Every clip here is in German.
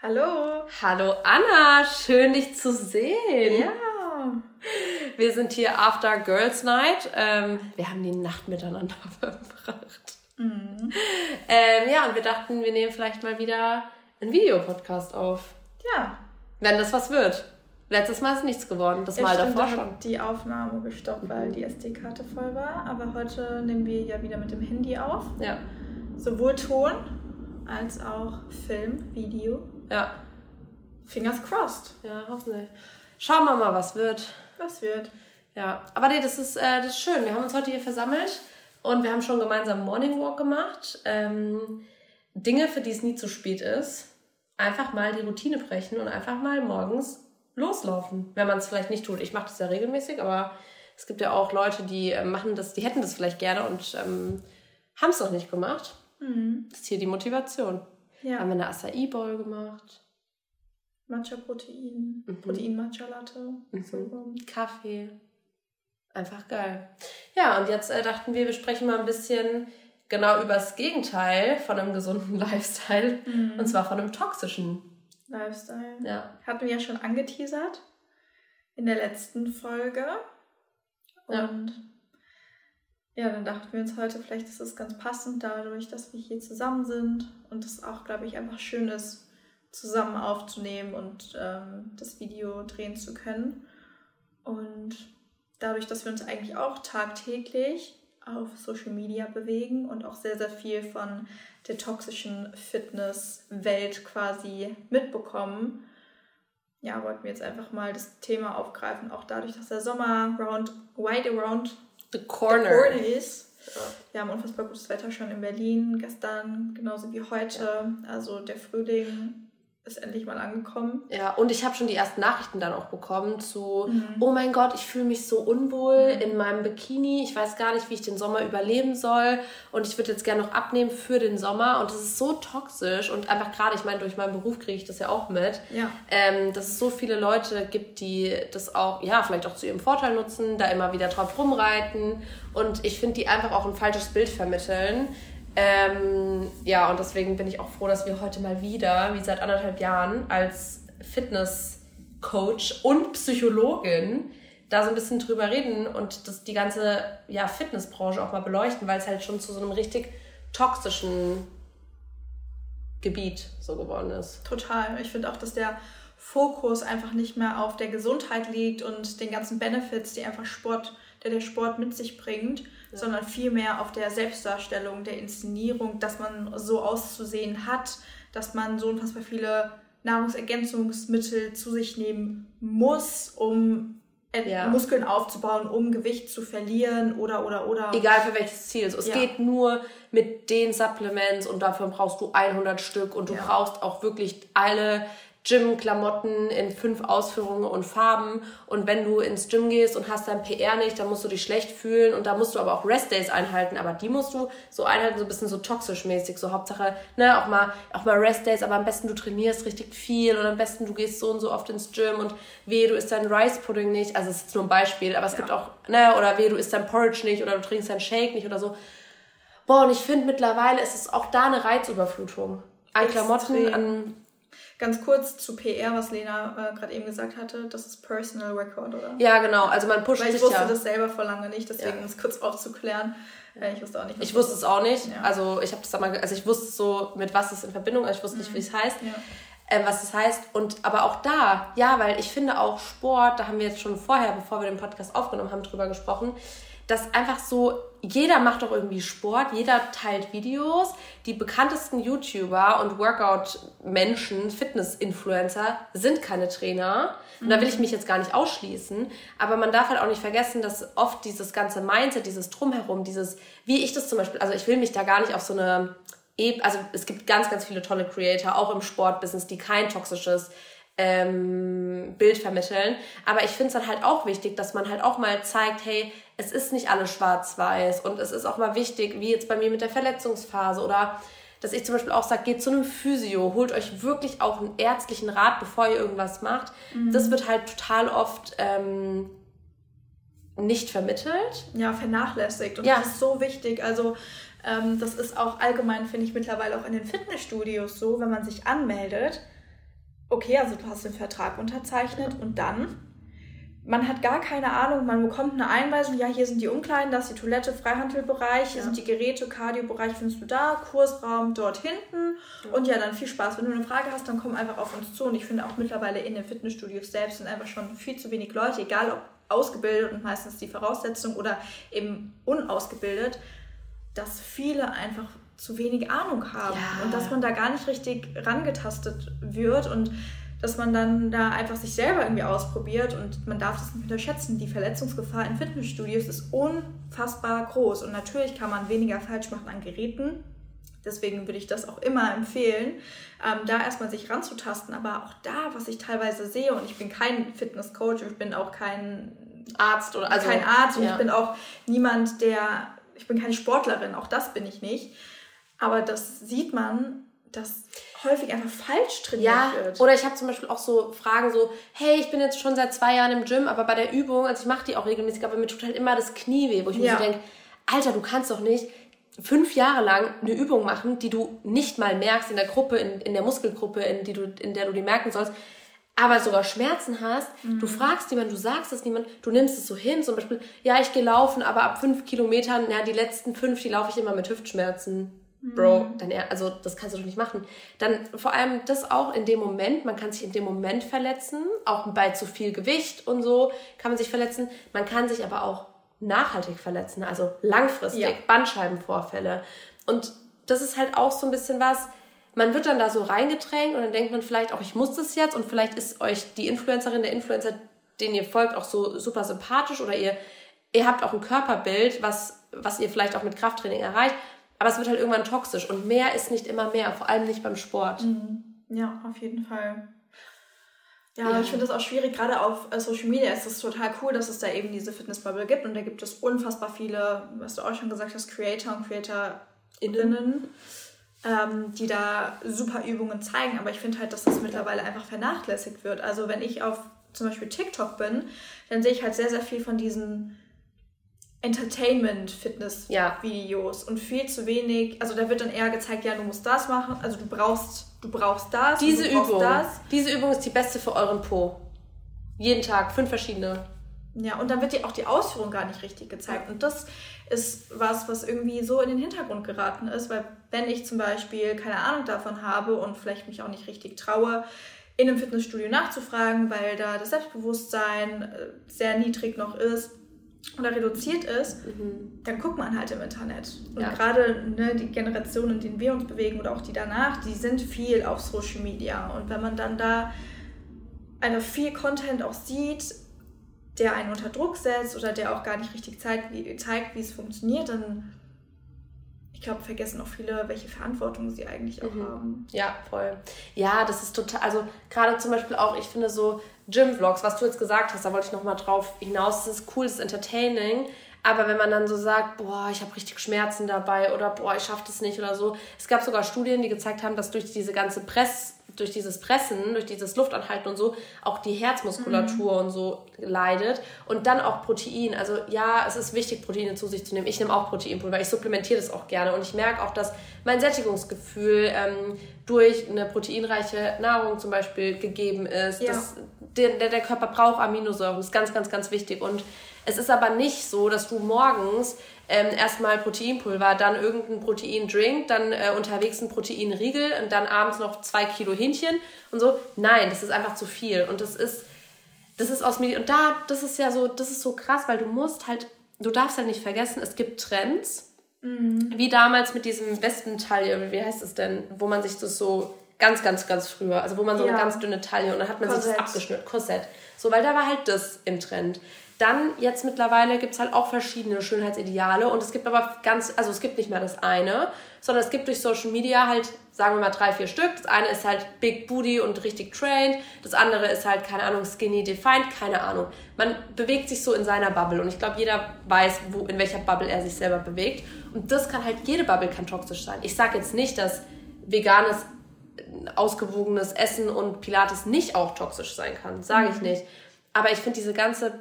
Hallo. Hallo Anna, schön dich zu sehen. Ja. Wir sind hier After Girls Night. Ähm, wir haben die Nacht miteinander verbracht. Mhm. Ähm, ja, und wir dachten, wir nehmen vielleicht mal wieder einen Videopodcast auf. Ja. Wenn das was wird. Letztes Mal ist nichts geworden, das Ja, Mal stimmt, davor da schon. die Aufnahme gestoppt, weil die SD-Karte voll war. Aber heute nehmen wir ja wieder mit dem Handy auf. Ja, Sowohl Ton als auch Film, Video. Ja, Fingers crossed. ja, hoffentlich. Schauen wir mal, was wird. Was wird? Ja, aber nee, das ist, äh, das ist schön. Wir haben uns heute hier versammelt und wir haben schon gemeinsam Morning Walk gemacht. Ähm, Dinge, für die es nie zu spät ist. Einfach mal die Routine brechen und einfach mal morgens loslaufen, wenn man es vielleicht nicht tut. Ich mache das ja regelmäßig, aber es gibt ja auch Leute, die äh, machen das, die hätten das vielleicht gerne und ähm, haben es noch nicht gemacht. Mhm. Das ist hier die Motivation. Haben Ja. wir eine Acai Bowl gemacht, Matcha-Protein, Mhm. Protein-Matcha-Latte. Mhm. Kaffee. Einfach geil. Ja, und jetzt äh, dachten wir, wir sprechen mal ein bisschen genau über das Gegenteil von einem gesunden Lifestyle. Mhm. Und zwar von einem toxischen. Lifestyle. Ja. Hatten wir ja schon angeteasert in der letzten Folge. Und ja, dann dachten wir uns heute, vielleicht ist es ganz passend dadurch, dass wir hier zusammen sind und es auch, glaube ich, einfach schön ist, zusammen aufzunehmen und ähm, das Video drehen zu können. Und dadurch, dass wir uns eigentlich auch tagtäglich auf Social Media bewegen und auch sehr, sehr viel von der toxischen Fitnesswelt quasi mitbekommen, ja, wollten wir jetzt einfach mal das Thema aufgreifen, auch dadurch, dass der Sommer round, wide around The the Corner. corner ist. Wir haben unfassbar gutes Wetter schon in Berlin gestern, genauso wie heute. Also der Frühling ist endlich mal angekommen. Ja, und ich habe schon die ersten Nachrichten dann auch bekommen zu, Mhm. oh mein Gott, ich fühle mich so unwohl Mhm. in meinem Bikini. Ich weiß gar nicht, wie ich den Sommer überleben soll. Und ich würde jetzt gerne noch abnehmen für den Sommer. Und das ist so toxisch. Und einfach gerade, ich meine, durch meinen Beruf kriege ich das ja auch mit. Ja. ähm, dass es so viele Leute gibt, die das auch, ja, vielleicht auch zu ihrem Vorteil nutzen, da immer wieder drauf rumreiten und ich finde, die einfach auch ein falsches Bild vermitteln. Ähm, ja, und deswegen bin ich auch froh, dass wir heute mal wieder, wie seit anderthalb Jahren, als Fitnesscoach und Psychologin da so ein bisschen drüber reden und das die ganze ja, Fitnessbranche auch mal beleuchten, weil es halt schon zu so einem richtig toxischen Gebiet so geworden ist. Total. Ich finde auch, dass der Fokus einfach nicht mehr auf der Gesundheit liegt und den ganzen Benefits, die einfach Sport, der der Sport mit sich bringt, sondern vielmehr auf der Selbstdarstellung, der Inszenierung, dass man so auszusehen hat, dass man so unfassbar viele Nahrungsergänzungsmittel zu sich nehmen muss, um äh, Ja. Muskeln aufzubauen, um Gewicht zu verlieren oder oder oder. Egal für welches Ziel. Es Ja. geht nur mit den Supplements und dafür brauchst du 100 Stück und du Ja. brauchst auch wirklich alle Gym-Klamotten in fünf Ausführungen und Farben. Und wenn du ins Gym gehst und hast dein PR nicht, dann musst du dich schlecht fühlen und da musst du aber auch Restdays einhalten. Aber die musst du so einhalten, so ein bisschen so toxisch mäßig. So Hauptsache, ne, auch mal, auch mal Restdays, aber am besten du trainierst richtig viel und am besten du gehst so und so oft ins Gym und weh, du isst dein Rice Pudding nicht. Also, es ist nur ein Beispiel, aber es gibt auch, ne, oder weh, du isst dein Porridge nicht oder du trinkst dein Shake nicht oder so. Boah, und ich finde mittlerweile ist es auch da eine Reizüberflutung. An Extrem. Klamotten, an Ganz kurz zu PR, was Lena äh, gerade eben gesagt hatte, das ist Personal Record, oder? Ja, genau. Also man pusht Weil ich sich wusste ja. das selber vor lange nicht, deswegen Ja. es kurz aufzuklären. Äh, ich wusste auch nicht. Ich wusste das es auch nicht. Ja. Also ich habe das einmal, also ich wusste so mit was es in Verbindung, also ich wusste nicht, wie es heißt, ist. Ja. ähm, was es heißt. Und aber auch da, ja, weil ich finde auch Sport, da haben wir jetzt schon vorher, bevor wir den Podcast aufgenommen haben, drüber gesprochen, dass einfach so jeder macht doch irgendwie Sport, jeder teilt Videos. Die bekanntesten YouTuber und Workout-Menschen, Fitness-Influencer sind keine Trainer. Und da will ich mich jetzt gar nicht ausschließen. Aber man darf halt auch nicht vergessen, dass oft dieses ganze Mindset, dieses Drumherum, dieses, wie ich das zum Beispiel, also ich will mich da gar nicht auf so eine Eb also es gibt ganz, ganz viele tolle Creator, auch im Sportbusiness, die kein toxisches ähm, Bild vermitteln. Aber ich finde es dann halt auch wichtig, dass man halt auch mal zeigt, hey, es ist nicht alles schwarz-weiß und es ist auch mal wichtig, wie jetzt bei mir mit der Verletzungsphase oder dass ich zum Beispiel auch sage, geht zu einem Physio, holt euch wirklich auch einen ärztlichen Rat, bevor ihr irgendwas macht. Das wird halt total oft ähm, nicht vermittelt. ja, vernachlässigt. Und Ja. das ist so wichtig. Also ähm, das ist auch allgemein, finde ich, mittlerweile auch in den Fitnessstudios so, wenn man sich anmeldet, okay, also du hast den Vertrag unterzeichnet und dann? Man hat gar keine Ahnung, man bekommt eine Einweisung, ja, hier sind die Umkleiden, das ist die Toilette, Freihandelbereich, hier ja. sind die Geräte, Kardiobereich findest du da, Kursraum dort hinten ja. und ja, dann viel Spaß. Wenn du eine Frage hast, dann komm einfach auf uns zu und ich finde auch mittlerweile in den Fitnessstudios selbst sind einfach schon viel zu wenig Leute, egal ob ausgebildet und meistens die Voraussetzung oder eben unausgebildet, dass viele einfach zu wenig Ahnung haben ja. und dass man da gar nicht richtig rangetastet wird und dass man dann da einfach sich selber irgendwie ausprobiert und man darf das nicht unterschätzen. Die Verletzungsgefahr in Fitnessstudios ist unfassbar groß und natürlich kann man weniger falsch machen an Geräten. Deswegen würde ich das auch immer empfehlen, ähm, da erstmal sich ranzutasten. Aber auch da, was ich teilweise sehe, und ich bin kein Fitnesscoach, ich bin auch kein Arzt oder also, kein Arzt und ja. ich bin auch niemand, der, ich bin keine Sportlerin, auch das bin ich nicht. Aber das sieht man, dass häufig einfach falsch trainiert ja, wird. Oder ich habe zum Beispiel auch so Fragen so, hey, ich bin jetzt schon seit zwei Jahren im Gym, aber bei der Übung, also ich mache die auch regelmäßig, aber mir tut halt immer das Knie weh, wo ich ja. mir so denke, Alter, du kannst doch nicht fünf Jahre lang eine Übung machen, die du nicht mal merkst in der Gruppe, in, in der Muskelgruppe, in, die du, in der du die merken sollst, aber sogar Schmerzen hast, mhm. du fragst jemanden, du sagst es niemand, du nimmst es so hin, zum Beispiel, ja, ich gehe laufen, aber ab fünf Kilometern, ja, die letzten fünf, die laufe ich immer mit Hüftschmerzen. Bro, mhm. dann also das kannst du doch nicht machen. Dann vor allem das auch in dem Moment, man kann sich in dem Moment verletzen, auch bei zu viel Gewicht und so kann man sich verletzen. Man kann sich aber auch nachhaltig verletzen, also langfristig, ja. Bandscheibenvorfälle. Und das ist halt auch so ein bisschen was, man wird dann da so reingedrängt und dann denkt man vielleicht auch, ich muss das jetzt und vielleicht ist euch die Influencerin, der Influencer, den ihr folgt, auch so super sympathisch oder ihr, ihr habt auch ein Körperbild, was, was ihr vielleicht auch mit Krafttraining erreicht, aber es wird halt irgendwann toxisch und mehr ist nicht immer mehr, vor allem nicht beim Sport. Mhm. Ja, auf jeden Fall. Ja, ja. ich finde das auch schwierig. Gerade auf äh, Social Media ist es total cool, dass es da eben diese Fitnessbubble gibt und da gibt es unfassbar viele, was du auch schon gesagt hast, Creator und CreatorInnen, ähm, die da super Übungen zeigen. Aber ich finde halt, dass das mittlerweile einfach vernachlässigt wird. Also wenn ich auf zum Beispiel TikTok bin, dann sehe ich halt sehr, sehr viel von diesen Entertainment-Fitness-Videos ja. und viel zu wenig. Also da wird dann eher gezeigt, ja, du musst das machen, also du brauchst, du brauchst das. Diese brauchst Übung, das. diese Übung ist die beste für euren Po. Jeden Tag, fünf verschiedene. Ja, und dann wird dir auch die Ausführung gar nicht richtig gezeigt. Und das ist was, was irgendwie so in den Hintergrund geraten ist, weil wenn ich zum Beispiel keine Ahnung davon habe und vielleicht mich auch nicht richtig traue, in einem Fitnessstudio nachzufragen, weil da das Selbstbewusstsein äh, sehr niedrig noch ist, oder reduziert ist, mhm. dann guckt man halt im Internet. Und ja. gerade ne, die Generationen, in denen wir uns bewegen oder auch die danach, die sind viel auf Social Media. Und wenn man dann da einfach viel Content auch sieht, der einen unter Druck setzt oder der auch gar nicht richtig zeigt, wie, zeigt, wie es funktioniert, dann ich glaube, vergessen auch viele, welche Verantwortung sie eigentlich auch mhm. haben. Ja, voll. Ja, das ist total, also gerade zum Beispiel auch, ich finde so Gym-Vlogs, was du jetzt gesagt hast, da wollte ich nochmal drauf hinaus, das ist cool, das ist entertaining, aber wenn man dann so sagt, boah, ich habe richtig Schmerzen dabei oder boah, ich schaffe das nicht oder so. Es gab sogar Studien, die gezeigt haben, dass durch diese ganze Press durch dieses Pressen, durch dieses Luftanhalten und so, auch die Herzmuskulatur mhm. und so leidet. Und dann auch Protein. Also ja, es ist wichtig, Proteine zu sich zu nehmen. Ich nehme auch Proteinpulver. Ich supplementiere das auch gerne. Und ich merke auch, dass mein Sättigungsgefühl ähm, durch eine proteinreiche Nahrung zum Beispiel gegeben ist. Ja. Das, der, der Körper braucht Aminosäuren. Das ist ganz, ganz, ganz wichtig. Und es ist aber nicht so, dass du morgens ähm, erstmal Proteinpulver, dann irgendein Proteindrink, dann äh, unterwegs ein Proteinriegel und dann abends noch zwei Kilo Hähnchen und so. Nein, das ist einfach zu viel. Und das ist, das ist aus mir. Und da, das ist ja so, das ist so krass, weil du musst halt, du darfst halt nicht vergessen, es gibt Trends. Mhm. Wie damals mit diesem Westentaille, wie heißt es denn, wo man sich das so ganz, ganz, ganz früher, also wo man so ja. eine ganz dünne Taille und dann hat man Korsett. sich das abgeschnitten, Korsett. So, weil da war halt das im Trend. Dann jetzt mittlerweile gibt es halt auch verschiedene Schönheitsideale und es gibt aber ganz, also es gibt nicht mehr das eine, sondern es gibt durch Social Media halt, sagen wir mal drei, vier Stück. Das eine ist halt Big Booty und richtig trained, das andere ist halt, keine Ahnung, Skinny Defined, keine Ahnung. Man bewegt sich so in seiner Bubble und ich glaube, jeder weiß, wo, in welcher Bubble er sich selber bewegt und das kann halt, jede Bubble kann toxisch sein. Ich sage jetzt nicht, dass veganes ausgewogenes Essen und Pilates nicht auch toxisch sein kann. Sage ich mhm. nicht. Aber ich finde diese ganze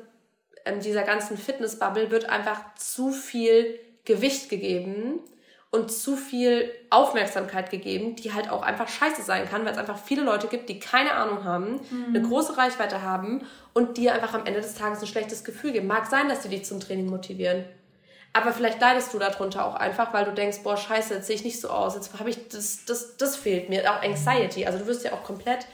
in dieser ganzen Fitnessbubble wird einfach zu viel Gewicht gegeben. und zu viel Aufmerksamkeit gegeben, die halt auch einfach scheiße sein kann, weil es einfach viele Leute gibt, die keine Ahnung haben, mhm. eine große Reichweite haben und dir einfach am Ende des Tages ein schlechtes Gefühl geben. Mag sein, dass sie dich zum Training motivieren. Aber vielleicht leidest du darunter auch einfach, weil du denkst, boah, scheiße, jetzt sehe ich nicht so aus, jetzt habe ich, das, das, das fehlt mir. Auch Anxiety, also du wirst ja auch komplett,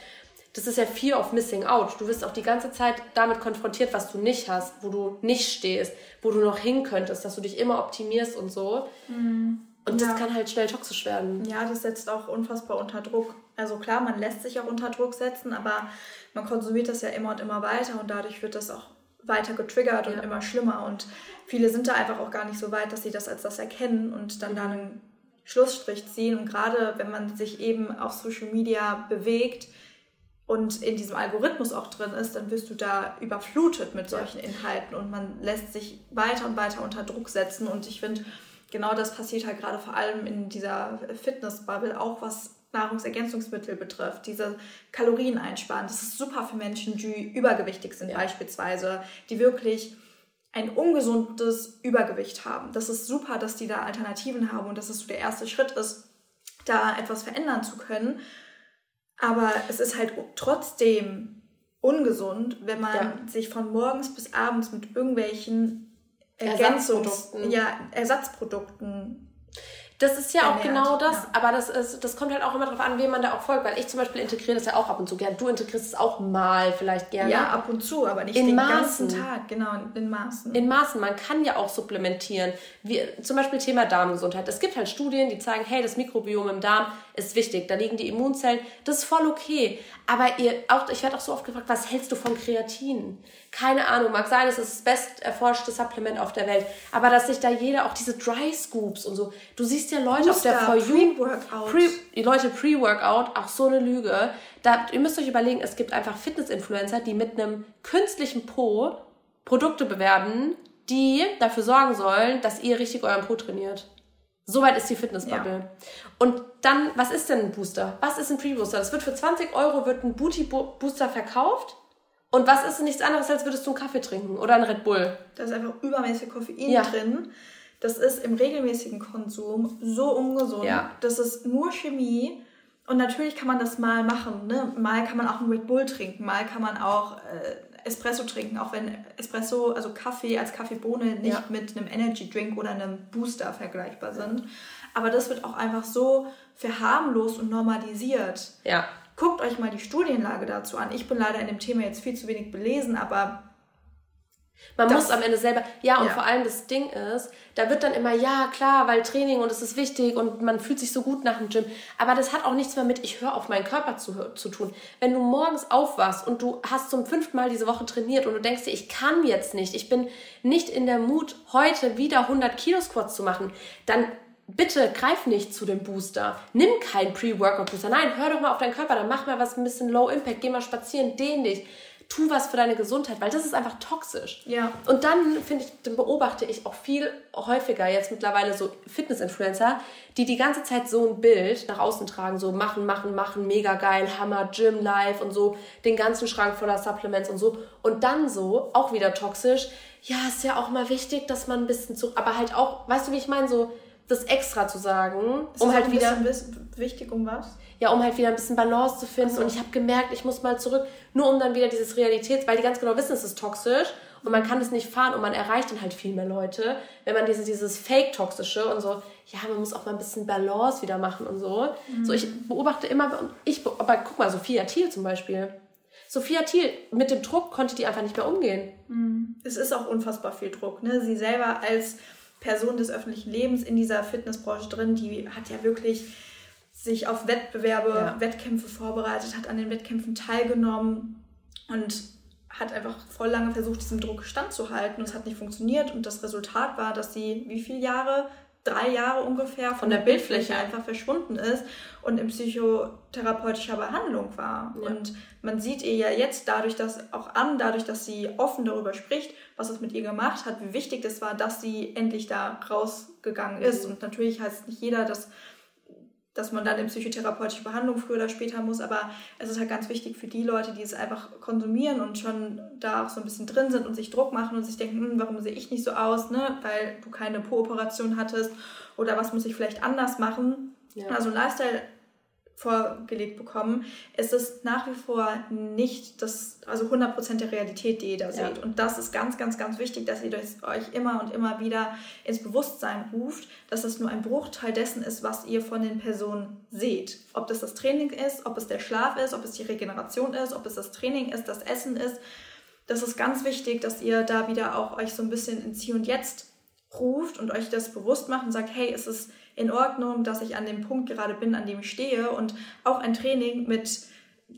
das ist ja Fear of Missing Out. Du wirst auch die ganze Zeit damit konfrontiert, was du nicht hast, wo du nicht stehst, wo du noch hin könntest, dass du dich immer optimierst und so. Mhm. Und ja. das kann halt schnell toxisch werden. Ja, das setzt auch unfassbar unter Druck. Also klar, man lässt sich auch unter Druck setzen, aber man konsumiert das ja immer und immer weiter und dadurch wird das auch weiter getriggert und ja. immer schlimmer. Und viele sind da einfach auch gar nicht so weit, dass sie das als das erkennen und dann da einen Schlussstrich ziehen. Und gerade wenn man sich eben auf Social Media bewegt und in diesem Algorithmus auch drin ist, dann wirst du da überflutet mit solchen Inhalten und man lässt sich weiter und weiter unter Druck setzen. Und ich finde, genau das passiert halt gerade vor allem in dieser Fitnessbubble, auch was Nahrungsergänzungsmittel betrifft, diese Kalorien einsparen. Das ist super für Menschen, die übergewichtig sind ja. beispielsweise, die wirklich ein ungesundes Übergewicht haben. Das ist super, dass die da Alternativen haben und dass es so der erste Schritt ist, da etwas verändern zu können. Aber es ist halt trotzdem ungesund, wenn man ja. sich von morgens bis abends mit irgendwelchen Ergänzungs Ersatzprodukten, ja, Ersatzprodukten das ist ja auch genau das, ja. aber das, ist, das kommt halt auch immer darauf an, wem man da auch folgt, weil ich zum Beispiel integriere das ja auch ab und zu gerne. Du integrierst es auch mal vielleicht gerne. Ja, ab und zu, aber nicht in den Maßen. ganzen Tag, genau, in Maßen. In Maßen, man kann ja auch supplementieren. Wie, zum Beispiel Thema Darmgesundheit. Es gibt halt Studien, die zeigen, hey, das Mikrobiom im Darm ist wichtig, da liegen die Immunzellen, das ist voll okay. Aber ihr, auch, ich werde auch so oft gefragt, was hältst du von Kreatin? Keine Ahnung, mag sein, es ist das best erforschte Supplement auf der Welt. Aber dass sich da jeder, auch diese Dry Scoops und so, du siehst ja Leute Booster, auf der For You. Pre-Workout. Pre, die Leute Pre-Workout, auch so eine Lüge. Da, ihr müsst euch überlegen, es gibt einfach Fitness-Influencer, die mit einem künstlichen Po Produkte bewerben, die dafür sorgen sollen, dass ihr richtig euren Po trainiert. Soweit ist die Fitnessbubble. Ja. Und dann, was ist denn ein Booster? Was ist ein Pre-Booster? Das wird für 20 Euro wird ein Booty-Booster verkauft und was ist nichts anderes, als würdest du einen Kaffee trinken oder einen Red Bull? Da ist einfach übermäßig Koffein ja. drin. Das ist im regelmäßigen Konsum so ungesund. Ja. Das ist nur Chemie. Und natürlich kann man das mal machen. Ne? Mal kann man auch einen Red Bull trinken, mal kann man auch äh, Espresso trinken, auch wenn Espresso, also Kaffee als Kaffeebohne nicht ja. mit einem Energy Drink oder einem Booster vergleichbar sind. Aber das wird auch einfach so verharmlost und normalisiert. Ja. Guckt euch mal die Studienlage dazu an. Ich bin leider in dem Thema jetzt viel zu wenig belesen, aber man das, muss am Ende selber, ja, und ja. vor allem das Ding ist, da wird dann immer, ja, klar, weil Training und es ist wichtig und man fühlt sich so gut nach dem Gym. Aber das hat auch nichts mehr mit, ich höre auf meinen Körper zu, zu tun. Wenn du morgens aufwachst und du hast zum fünften Mal diese Woche trainiert und du denkst dir, ich kann jetzt nicht, ich bin nicht in der Mut, heute wieder 100 Kilo Squats zu machen, dann bitte greif nicht zu dem Booster. Nimm keinen Pre-Workout-Booster. Nein, hör doch mal auf deinen Körper, dann mach mal was ein bisschen Low Impact, geh mal spazieren, dehn dich. Tu was für deine Gesundheit, weil das ist einfach toxisch. Ja. Und dann finde ich, dann beobachte ich auch viel häufiger jetzt mittlerweile so Fitness-Influencer, die die ganze Zeit so ein Bild nach außen tragen, so machen, machen, machen, mega geil, Hammer, Gym, Life und so, den ganzen Schrank voller Supplements und so. Und dann so, auch wieder toxisch, ja, ist ja auch mal wichtig, dass man ein bisschen zu, aber halt auch, weißt du, wie ich meine, so, das extra zu sagen, ist um halt wieder wichtig um was? Ja, um halt wieder ein bisschen Balance zu finden. So. Und ich habe gemerkt, ich muss mal zurück, nur um dann wieder dieses Realitäts, weil die ganz genau wissen, es ist toxisch und man kann es nicht fahren und man erreicht dann halt viel mehr Leute, wenn man dieses, dieses Fake-Toxische und so, ja, man muss auch mal ein bisschen Balance wieder machen und so. Mhm. So, ich beobachte immer, ich, aber guck mal, Sophia Thiel zum Beispiel. Sophia Thiel, mit dem Druck konnte die einfach nicht mehr umgehen. Mhm. Es ist auch unfassbar viel Druck, ne? Sie selber als Person des öffentlichen Lebens in dieser Fitnessbranche drin, die hat ja wirklich sich auf Wettbewerbe, ja. Wettkämpfe vorbereitet, hat an den Wettkämpfen teilgenommen und hat einfach voll lange versucht, diesem Druck standzuhalten und es hat nicht funktioniert und das Resultat war, dass sie wie viele Jahre drei Jahre ungefähr von der Bildfläche einfach verschwunden ist und in psychotherapeutischer Behandlung war. Ja. Und man sieht ihr ja jetzt dadurch, dass auch an, dadurch, dass sie offen darüber spricht, was es mit ihr gemacht hat, wie wichtig das war, dass sie endlich da rausgegangen ist. Mhm. Und natürlich heißt nicht jeder, dass dass man dann in psychotherapeutische Behandlung früher oder später muss, aber es ist halt ganz wichtig für die Leute, die es einfach konsumieren und schon da auch so ein bisschen drin sind und sich Druck machen und sich denken, hm, warum sehe ich nicht so aus, ne? weil du keine Po-Operation hattest oder was muss ich vielleicht anders machen. Ja. Also Lifestyle vorgelegt bekommen, ist es nach wie vor nicht das, also 100% der Realität, die ihr da ja. seht. Und das ist ganz, ganz, ganz wichtig, dass ihr euch immer und immer wieder ins Bewusstsein ruft, dass es nur ein Bruchteil dessen ist, was ihr von den Personen seht. Ob das das Training ist, ob es der Schlaf ist, ob es die Regeneration ist, ob es das Training ist, das Essen ist. Das ist ganz wichtig, dass ihr da wieder auch euch so ein bisschen ins Hier und Jetzt ruft und euch das bewusst macht und sagt, hey, es ist in Ordnung, dass ich an dem Punkt gerade bin, an dem ich stehe. Und auch ein Training mit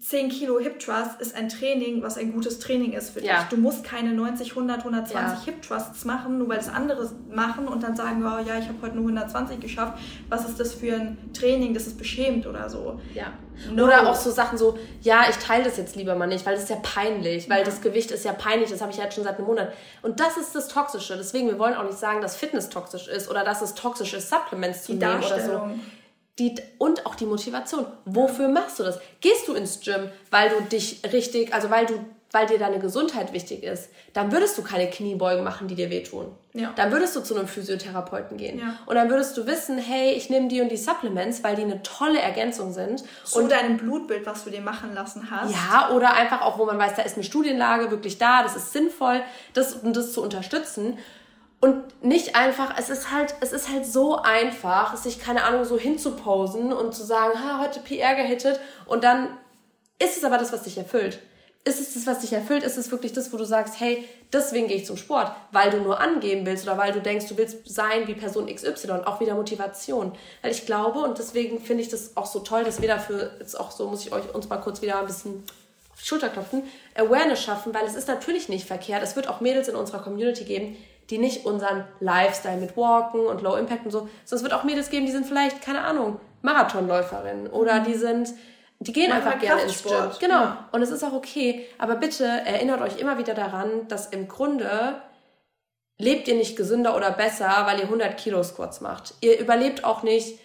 10 Kilo Hip Thrust ist ein Training, was ein gutes Training ist für ja. dich. Du musst keine 90, 100, 120 ja. Hip Thrusts machen, nur weil das andere machen und dann sagen, oh, ja, ich habe heute nur 120 geschafft. Was ist das für ein Training, das ist beschämt oder so? Ja. No. Oder auch so Sachen so, ja, ich teile das jetzt lieber mal nicht, weil das ist ja peinlich, weil ja. das Gewicht ist ja peinlich, das habe ich jetzt schon seit einem Monat. Und das ist das Toxische. Deswegen, wir wollen auch nicht sagen, dass Fitness toxisch ist oder dass es toxisch ist, Supplements zu Die nehmen oder so die, und auch die Motivation. Wofür machst du das? Gehst du ins Gym, weil du dich richtig, also weil du, weil dir deine Gesundheit wichtig ist, dann würdest du keine Kniebeugen machen, die dir wehtun. Ja. Dann würdest du zu einem Physiotherapeuten gehen. Ja. Und dann würdest du wissen, hey, ich nehme die und die Supplements, weil die eine tolle Ergänzung sind. Zu und deinem Blutbild, was du dir machen lassen hast. Ja, oder einfach auch, wo man weiß, da ist eine Studienlage wirklich da, das ist sinnvoll, das, das zu unterstützen. Und nicht einfach, es ist halt, es ist halt so einfach, sich, keine Ahnung, so hinzuposen und zu sagen, ha, heute PR gehittet und dann ist es aber das, was dich erfüllt. Ist es das, was dich erfüllt? Ist es wirklich das, wo du sagst, hey, deswegen gehe ich zum Sport, weil du nur angeben willst oder weil du denkst, du willst sein wie Person XY, auch wieder Motivation. Weil ich glaube, und deswegen finde ich das auch so toll, dass wir dafür, jetzt auch so muss ich euch uns mal kurz wieder ein bisschen auf die Schulter klopfen, Awareness schaffen, weil es ist natürlich nicht verkehrt. Es wird auch Mädels in unserer Community geben, die nicht unseren Lifestyle mit Walken und Low Impact und so, sondern es wird auch Mädels geben, die sind vielleicht, keine Ahnung, Marathonläuferinnen oder die sind, die gehen Mach einfach gerne ins Gym. Genau. Ja. Und es ist auch okay. Aber bitte erinnert euch immer wieder daran, dass im Grunde lebt ihr nicht gesünder oder besser, weil ihr 100 Kilo Squats macht. Ihr überlebt auch nicht,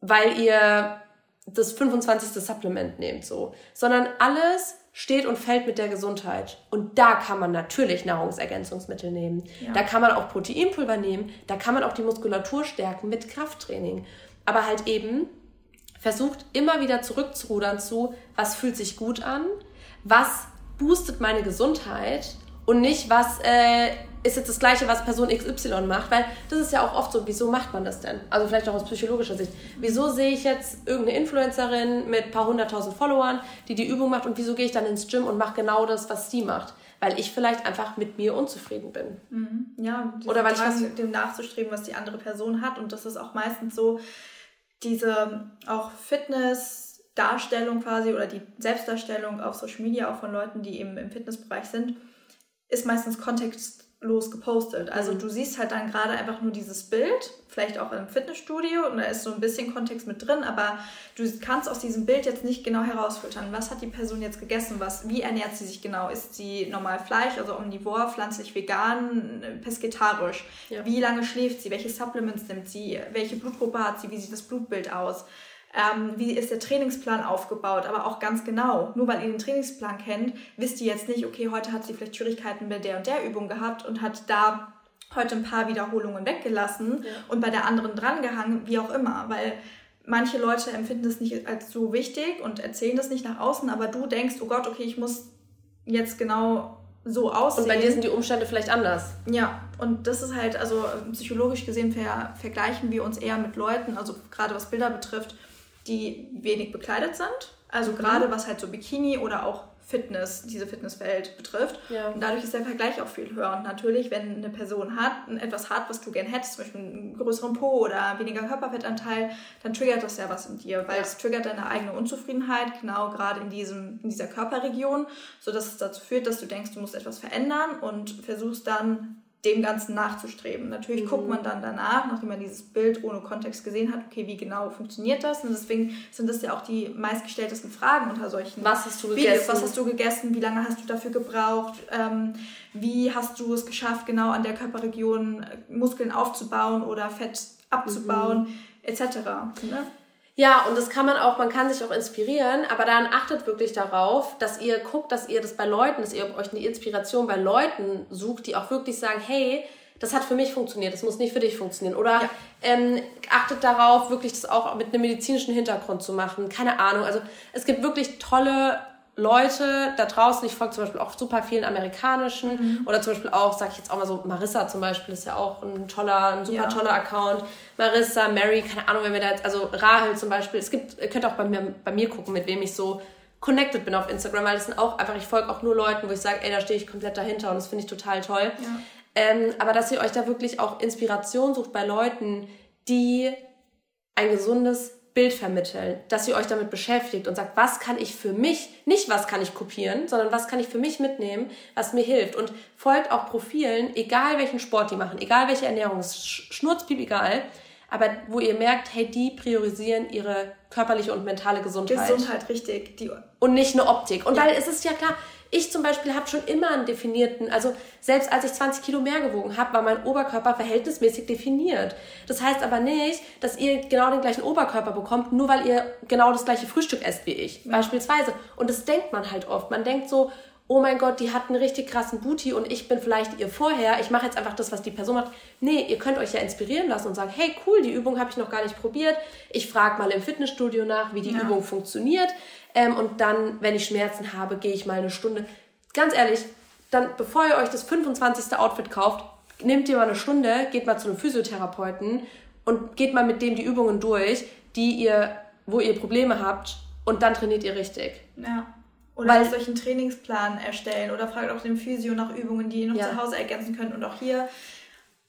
weil ihr das 25. Supplement nehmt, so. Sondern alles steht und fällt mit der Gesundheit. Und da kann man natürlich Nahrungsergänzungsmittel nehmen. Ja. Da kann man auch Proteinpulver nehmen. Da kann man auch die Muskulatur stärken mit Krafttraining. Aber halt eben versucht immer wieder zurückzurudern zu, was fühlt sich gut an, was boostet meine Gesundheit und nicht, was äh, ist jetzt das Gleiche, was Person XY macht, weil das ist ja auch oft so, wieso macht man das denn? Also vielleicht auch aus psychologischer Sicht. Wieso sehe ich jetzt irgendeine Influencerin mit ein paar hunderttausend Followern, die die Übung macht und wieso gehe ich dann ins Gym und mache genau das, was sie macht? Weil ich vielleicht einfach mit mir unzufrieden bin. Mhm. Ja, oder weil ich was dem nachzustreben, was die andere Person hat und das ist auch meistens so, diese auch Fitness, Darstellung quasi oder die Selbstdarstellung auf Social Media auch von Leuten, die eben im Fitnessbereich sind, ist meistens Kontext los gepostet. Also mhm. du siehst halt dann gerade einfach nur dieses Bild, vielleicht auch im Fitnessstudio und da ist so ein bisschen Kontext mit drin, aber du kannst aus diesem Bild jetzt nicht genau herausfiltern, was hat die Person jetzt gegessen, was, wie ernährt sie sich genau? Ist sie normal Fleisch, also omnivor, pflanzlich, vegan, pesketarisch? Ja. Wie lange schläft sie? Welche Supplements nimmt sie? Welche Blutgruppe hat sie? Wie sieht das Blutbild aus? Ähm, wie ist der Trainingsplan aufgebaut, aber auch ganz genau. Nur weil ihr den Trainingsplan kennt, wisst ihr jetzt nicht, okay, heute hat sie vielleicht Schwierigkeiten bei der und der Übung gehabt und hat da heute ein paar Wiederholungen weggelassen ja. und bei der anderen drangehangen, wie auch immer, weil manche Leute empfinden das nicht als so wichtig und erzählen das nicht nach außen, aber du denkst, oh Gott, okay, ich muss jetzt genau so aussehen. Und bei dir sind die Umstände vielleicht anders. Ja, und das ist halt, also psychologisch gesehen ver vergleichen wir uns eher mit Leuten, also gerade was Bilder betrifft, die wenig bekleidet sind. Also gerade mhm. was halt so Bikini oder auch Fitness, diese Fitnesswelt betrifft. Ja. Und dadurch ist der Vergleich auch viel höher. Und natürlich, wenn eine Person hat, etwas hat, was du gern hättest, zum Beispiel einen größeren Po oder weniger Körperfettanteil, dann triggert das ja was in dir, weil ja. es triggert deine eigene Unzufriedenheit, genau gerade in, diesem, in dieser Körperregion, sodass es dazu führt, dass du denkst, du musst etwas verändern und versuchst dann dem Ganzen nachzustreben. Natürlich mhm. guckt man dann danach, nachdem man dieses Bild ohne Kontext gesehen hat, okay, wie genau funktioniert das? Und deswegen sind das ja auch die meistgestelltesten Fragen unter solchen Was hast du gegessen? Videos. Was hast du gegessen? Wie lange hast du dafür gebraucht? Ähm, wie hast du es geschafft, genau an der Körperregion äh, Muskeln aufzubauen oder Fett abzubauen, mhm. etc. Ne? Ja, und das kann man auch, man kann sich auch inspirieren, aber dann achtet wirklich darauf, dass ihr guckt, dass ihr das bei Leuten, dass ihr euch eine Inspiration bei Leuten sucht, die auch wirklich sagen, hey, das hat für mich funktioniert, das muss nicht für dich funktionieren. Oder ja. ähm, achtet darauf, wirklich das auch mit einem medizinischen Hintergrund zu machen. Keine Ahnung. Also es gibt wirklich tolle Leute da draußen, ich folge zum Beispiel auch super vielen amerikanischen mhm. oder zum Beispiel auch, sag ich jetzt auch mal so, Marissa zum Beispiel ist ja auch ein toller, ein super ja. toller Account. Marissa, Mary, keine Ahnung, wenn wir da jetzt, also Rahel zum Beispiel, es gibt, ihr könnt auch bei mir, bei mir gucken, mit wem ich so connected bin auf Instagram, weil das sind auch einfach, ich folge auch nur Leuten, wo ich sage, ey, da stehe ich komplett dahinter und das finde ich total toll. Ja. Ähm, aber dass ihr euch da wirklich auch Inspiration sucht bei Leuten, die ein gesundes Bild vermitteln, dass ihr euch damit beschäftigt und sagt, was kann ich für mich, nicht was kann ich kopieren, sondern was kann ich für mich mitnehmen, was mir hilft. Und folgt auch Profilen, egal welchen Sport die machen, egal welche Ernährung, schnurzpiep egal, aber wo ihr merkt, hey, die priorisieren ihre körperliche und mentale Gesundheit. Gesundheit, richtig. Die und nicht eine Optik. Und ja. weil es ist ja klar, ich zum Beispiel habe schon immer einen definierten, also selbst als ich 20 Kilo mehr gewogen habe, war mein Oberkörper verhältnismäßig definiert. Das heißt aber nicht, dass ihr genau den gleichen Oberkörper bekommt, nur weil ihr genau das gleiche Frühstück esst wie ich, ja. beispielsweise. Und das denkt man halt oft. Man denkt so, oh mein Gott, die hat einen richtig krassen Booty und ich bin vielleicht ihr vorher, ich mache jetzt einfach das, was die Person macht. Nee, ihr könnt euch ja inspirieren lassen und sagen, hey cool, die Übung habe ich noch gar nicht probiert. Ich frage mal im Fitnessstudio nach, wie die ja. Übung funktioniert. Ähm, und dann, wenn ich Schmerzen habe, gehe ich mal eine Stunde. Ganz ehrlich, dann, bevor ihr euch das 25. Outfit kauft, nehmt ihr mal eine Stunde, geht mal zu einem Physiotherapeuten und geht mal mit dem die Übungen durch, die ihr, wo ihr Probleme habt und dann trainiert ihr richtig. Ja. Oder Weil, euch einen Trainingsplan erstellen oder fragt auch den Physio nach Übungen, die ihr noch ja. zu Hause ergänzen könnt. Und auch hier,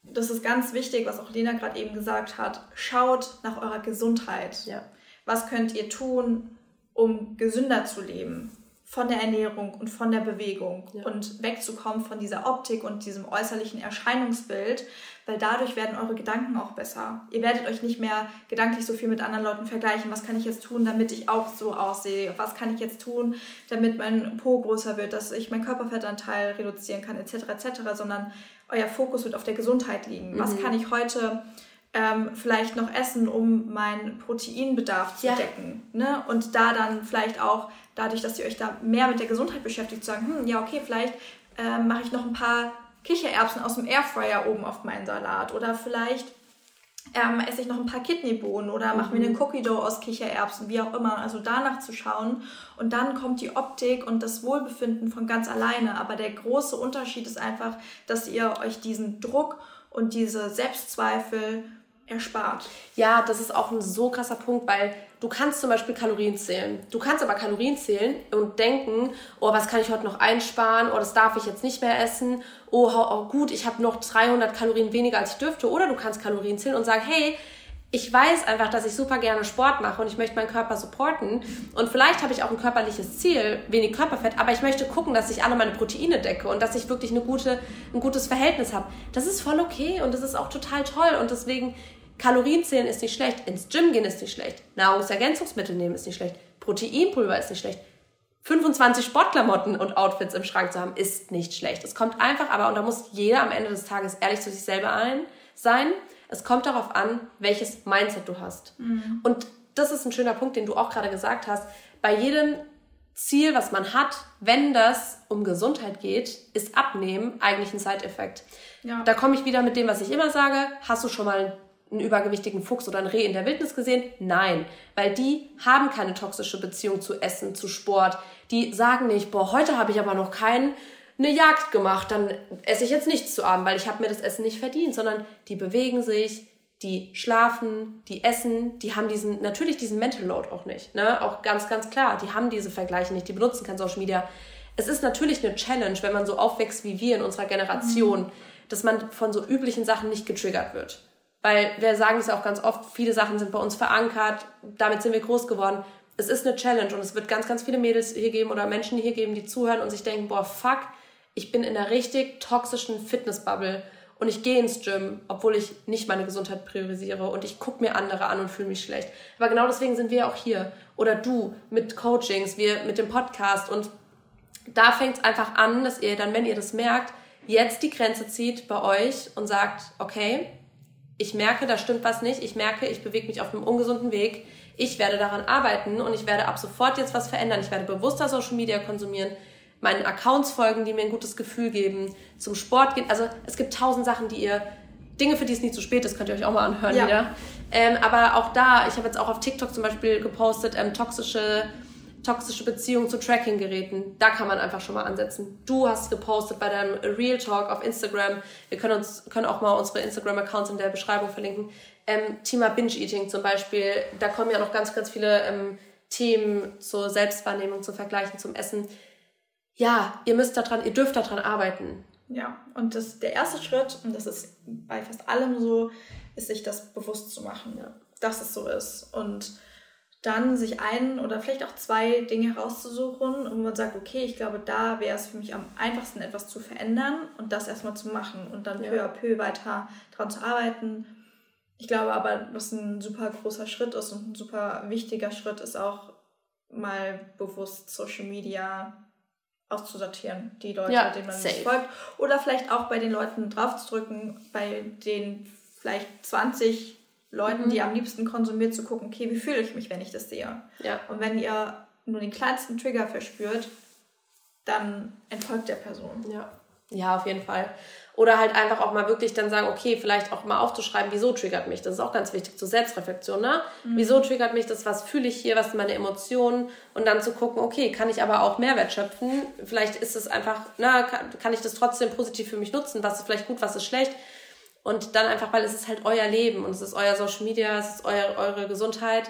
das ist ganz wichtig, was auch Lena gerade eben gesagt hat, schaut nach eurer Gesundheit. Ja. Was könnt ihr tun, um gesünder zu leben? von der Ernährung und von der Bewegung ja. und wegzukommen von dieser Optik und diesem äußerlichen Erscheinungsbild, weil dadurch werden eure Gedanken auch besser. Ihr werdet euch nicht mehr gedanklich so viel mit anderen Leuten vergleichen. Was kann ich jetzt tun, damit ich auch so aussehe? Was kann ich jetzt tun, damit mein Po größer wird, dass ich meinen Körperfettanteil reduzieren kann, etc. etc. Sondern euer Fokus wird auf der Gesundheit liegen. Mhm. Was kann ich heute ähm, vielleicht noch essen, um meinen Proteinbedarf zu ja. decken? Ne? Und da dann vielleicht auch dadurch, dass ihr euch da mehr mit der Gesundheit beschäftigt, zu sagen, hm, ja, okay, vielleicht äh, mache ich noch ein paar Kichererbsen aus dem Airfryer oben auf meinen Salat oder vielleicht ähm, esse ich noch ein paar Kidneybohnen oder mache mir einen mhm. Cookie Dough aus Kichererbsen, wie auch immer. Also danach zu schauen und dann kommt die Optik und das Wohlbefinden von ganz alleine. Aber der große Unterschied ist einfach, dass ihr euch diesen Druck und diese Selbstzweifel erspart. Ja, das ist auch ein so krasser Punkt, weil du kannst zum Beispiel Kalorien zählen. Du kannst aber Kalorien zählen und denken, oh, was kann ich heute noch einsparen? Oh, das darf ich jetzt nicht mehr essen. Oh, oh gut, ich habe noch 300 Kalorien weniger, als ich dürfte. Oder du kannst Kalorien zählen und sagen, hey, ich weiß einfach, dass ich super gerne Sport mache und ich möchte meinen Körper supporten. Und vielleicht habe ich auch ein körperliches Ziel, wenig Körperfett, aber ich möchte gucken, dass ich alle meine Proteine decke und dass ich wirklich eine gute, ein gutes Verhältnis habe. Das ist voll okay und das ist auch total toll. Und deswegen Kalorien zählen ist nicht schlecht, ins Gym gehen ist nicht schlecht, Nahrungsergänzungsmittel nehmen ist nicht schlecht, Proteinpulver ist nicht schlecht. 25 Sportklamotten und Outfits im Schrank zu haben, ist nicht schlecht. Es kommt einfach, aber, und da muss jeder am Ende des Tages ehrlich zu sich selber ein, sein, es kommt darauf an, welches Mindset du hast. Mhm. Und das ist ein schöner Punkt, den du auch gerade gesagt hast. Bei jedem Ziel, was man hat, wenn das um Gesundheit geht, ist Abnehmen eigentlich ein Side-Effekt. Ja. Da komme ich wieder mit dem, was ich immer sage. Hast du schon mal einen übergewichtigen Fuchs oder ein Reh in der Wildnis gesehen? Nein, weil die haben keine toxische Beziehung zu Essen, zu Sport. Die sagen nicht, boah, heute habe ich aber noch keinen eine Jagd gemacht, dann esse ich jetzt nichts zu Abend, weil ich habe mir das Essen nicht verdient, sondern die bewegen sich, die schlafen, die essen, die haben diesen natürlich diesen Mental Load auch nicht, ne? Auch ganz ganz klar, die haben diese Vergleiche nicht, die benutzen kein Social Media. Es ist natürlich eine Challenge, wenn man so aufwächst wie wir in unserer Generation, mhm. dass man von so üblichen Sachen nicht getriggert wird. Weil wir sagen es ja auch ganz oft, viele Sachen sind bei uns verankert, damit sind wir groß geworden. Es ist eine Challenge und es wird ganz, ganz viele Mädels hier geben oder Menschen hier geben, die zuhören und sich denken, boah, fuck, ich bin in einer richtig toxischen Fitnessbubble und ich gehe ins Gym, obwohl ich nicht meine Gesundheit priorisiere und ich gucke mir andere an und fühle mich schlecht. Aber genau deswegen sind wir auch hier. Oder du mit Coachings, wir mit dem Podcast und da fängt es einfach an, dass ihr dann, wenn ihr das merkt, jetzt die Grenze zieht bei euch und sagt, okay, ich merke, da stimmt was nicht, ich merke, ich bewege mich auf einem ungesunden Weg, ich werde daran arbeiten und ich werde ab sofort jetzt was verändern. Ich werde bewusster Social Media konsumieren, meinen Accounts folgen, die mir ein gutes Gefühl geben, zum Sport gehen. Also es gibt tausend Sachen, die ihr, Dinge, für die es nie zu spät ist, könnt ihr euch auch mal anhören ja. wieder. Ähm, aber auch da, ich habe jetzt auch auf TikTok zum Beispiel gepostet, ähm, toxische toxische Beziehungen zu Tracking-Geräten. Da kann man einfach schon mal ansetzen. Du hast gepostet bei deinem Real Talk auf Instagram. Wir können uns können auch mal unsere Instagram-Accounts in der Beschreibung verlinken. Ähm, Thema Binge-Eating zum Beispiel. Da kommen ja noch ganz, ganz viele ähm, Themen zur Selbstwahrnehmung, zum Vergleichen, zum Essen. Ja, ihr müsst daran, ihr dürft daran arbeiten. Ja, und das, der erste Schritt, und das ist bei fast allem so, ist sich das bewusst zu machen, ja. dass es so ist. Und dann sich ein oder vielleicht auch zwei Dinge rauszusuchen und man sagt, okay, ich glaube, da wäre es für mich am einfachsten, etwas zu verändern und das erstmal zu machen und dann ja. peu à peu weiter daran zu arbeiten. Ich glaube aber, was ein super großer Schritt ist und ein super wichtiger Schritt ist auch mal bewusst Social Media auszusortieren, die Leute, ja, denen man safe. nicht folgt. Oder vielleicht auch bei den Leuten draufzudrücken, bei den vielleicht 20 Leuten, mhm. die am liebsten konsumiert, zu gucken, okay, wie fühle ich mich, wenn ich das sehe? Ja. Und wenn ihr nur den kleinsten Trigger verspürt, dann entfolgt der Person. Ja. Ja, auf jeden Fall. Oder halt einfach auch mal wirklich dann sagen, okay, vielleicht auch mal aufzuschreiben, wieso triggert mich. Das ist auch ganz wichtig zur Selbstreflexion, ne? Mhm. Wieso triggert mich das? Was fühle ich hier? Was sind meine Emotionen? Und dann zu gucken, okay, kann ich aber auch Mehrwert schöpfen? Vielleicht ist es einfach, na, kann, kann ich das trotzdem positiv für mich nutzen? Was ist vielleicht gut? Was ist schlecht? Und dann einfach, weil es ist halt euer Leben und es ist euer Social Media, es ist euer, eure Gesundheit.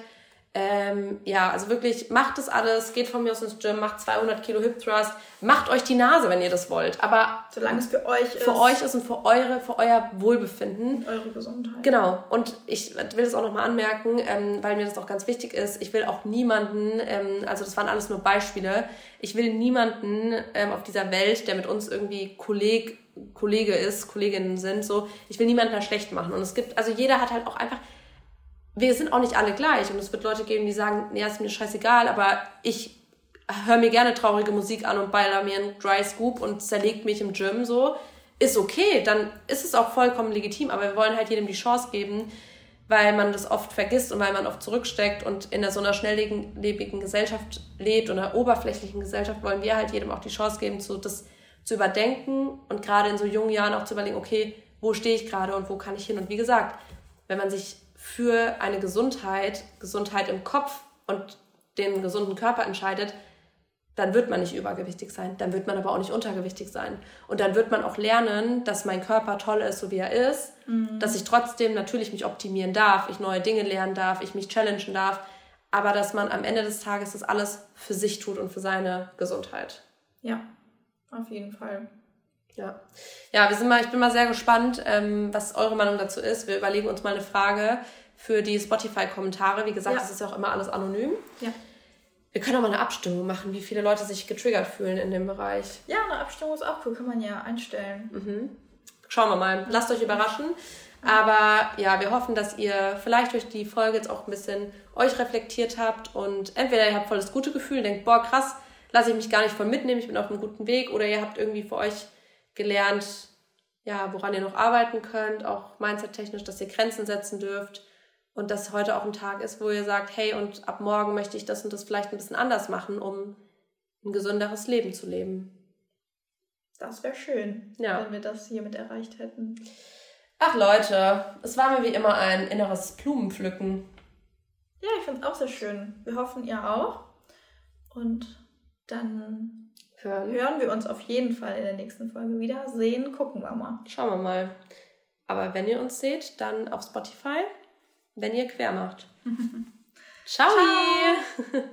Ähm, ja, also wirklich, macht das alles, geht von mir aus ins Gym, macht 200 Kilo Hip Thrust, macht euch die Nase, wenn ihr das wollt. Aber solange es für euch ist. Für euch ist und für eure, für euer Wohlbefinden. Eure Gesundheit. Genau. Und ich will das auch nochmal anmerken, ähm, weil mir das auch ganz wichtig ist. Ich will auch niemanden, ähm, also das waren alles nur Beispiele, ich will niemanden ähm, auf dieser Welt, der mit uns irgendwie Kolleg Kollege ist, Kolleginnen sind, so, ich will niemanden da schlecht machen. Und es gibt, also jeder hat halt auch einfach, wir sind auch nicht alle gleich. Und es wird Leute geben, die sagen, nee, ist mir scheißegal, aber ich höre mir gerne traurige Musik an und baller mir einen Dry Scoop und zerlegt mich im Gym, so, ist okay, dann ist es auch vollkommen legitim, aber wir wollen halt jedem die Chance geben, weil man das oft vergisst und weil man oft zurücksteckt und in so einer schnelllebigen Gesellschaft lebt und einer oberflächlichen Gesellschaft wollen wir halt jedem auch die Chance geben, so das zu überdenken und gerade in so jungen Jahren auch zu überlegen, okay, wo stehe ich gerade und wo kann ich hin? Und wie gesagt, wenn man sich für eine Gesundheit, Gesundheit im Kopf und den gesunden Körper entscheidet, dann wird man nicht übergewichtig sein, dann wird man aber auch nicht untergewichtig sein. Und dann wird man auch lernen, dass mein Körper toll ist, so wie er ist, mhm. dass ich trotzdem natürlich mich optimieren darf, ich neue Dinge lernen darf, ich mich challengen darf, aber dass man am Ende des Tages das alles für sich tut und für seine Gesundheit. Ja, auf jeden Fall. Ja, ja wir sind mal, ich bin mal sehr gespannt, ähm, was eure Meinung dazu ist. Wir überlegen uns mal eine Frage für die Spotify-Kommentare. Wie gesagt, ja. das ist ja auch immer alles anonym. Ja. Wir können auch mal eine Abstimmung machen, wie viele Leute sich getriggert fühlen in dem Bereich. Ja, eine Abstimmung ist auch cool, kann man ja einstellen. Mhm. Schauen wir mal. Lasst euch überraschen. Aber ja, wir hoffen, dass ihr vielleicht durch die Folge jetzt auch ein bisschen euch reflektiert habt und entweder ihr habt voll das gute Gefühl, denkt, boah, krass, lasse ich mich gar nicht voll mitnehmen, ich bin auf einem guten Weg oder ihr habt irgendwie für euch gelernt, ja, woran ihr noch arbeiten könnt, auch mindset-technisch, dass ihr Grenzen setzen dürft und dass heute auch ein Tag ist, wo ihr sagt, hey, und ab morgen möchte ich das und das vielleicht ein bisschen anders machen, um ein gesünderes Leben zu leben. Das wäre schön, ja. wenn wir das hiermit erreicht hätten. Ach Leute, es war mir wie immer ein inneres Blumenpflücken. Ja, ich finde es auch sehr schön. Wir hoffen, ihr auch. Und dann hören. hören wir uns auf jeden Fall in der nächsten Folge wieder. Sehen, gucken wir mal. Schauen wir mal. Aber wenn ihr uns seht, dann auf Spotify, wenn ihr quer macht. Ciao! Ciao.